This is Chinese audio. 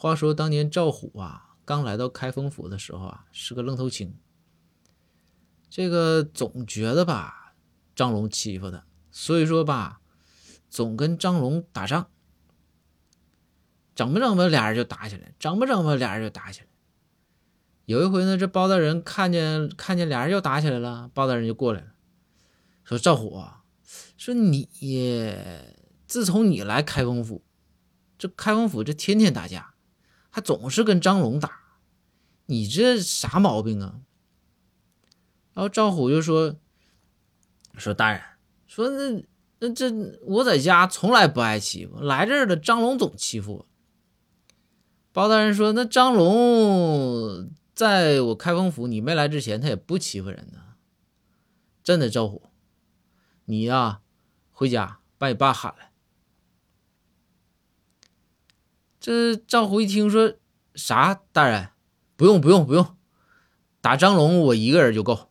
话说当年赵虎啊，刚来到开封府的时候啊，是个愣头青。这个总觉得吧，张龙欺负他，所以说吧，总跟张龙打仗。整不整吧，俩人就打起来；整不整吧，俩人就打起来。有一回呢，这包大人看见看见俩人又打起来了，包大人就过来了，说：“赵虎，说你自从你来开封府，这开封府这天天打架。”还总是跟张龙打，你这啥毛病啊？然后赵虎就说：“说大人，说那那这我在家从来不挨欺负，来这儿了张龙总欺负我。”包大人说：“那张龙在我开封府，你没来之前，他也不欺负人呢。真的，赵虎，你呀，回家把你爸喊来。”这赵虎一听说啥，大人？不用不用不用，打张龙我一个人就够。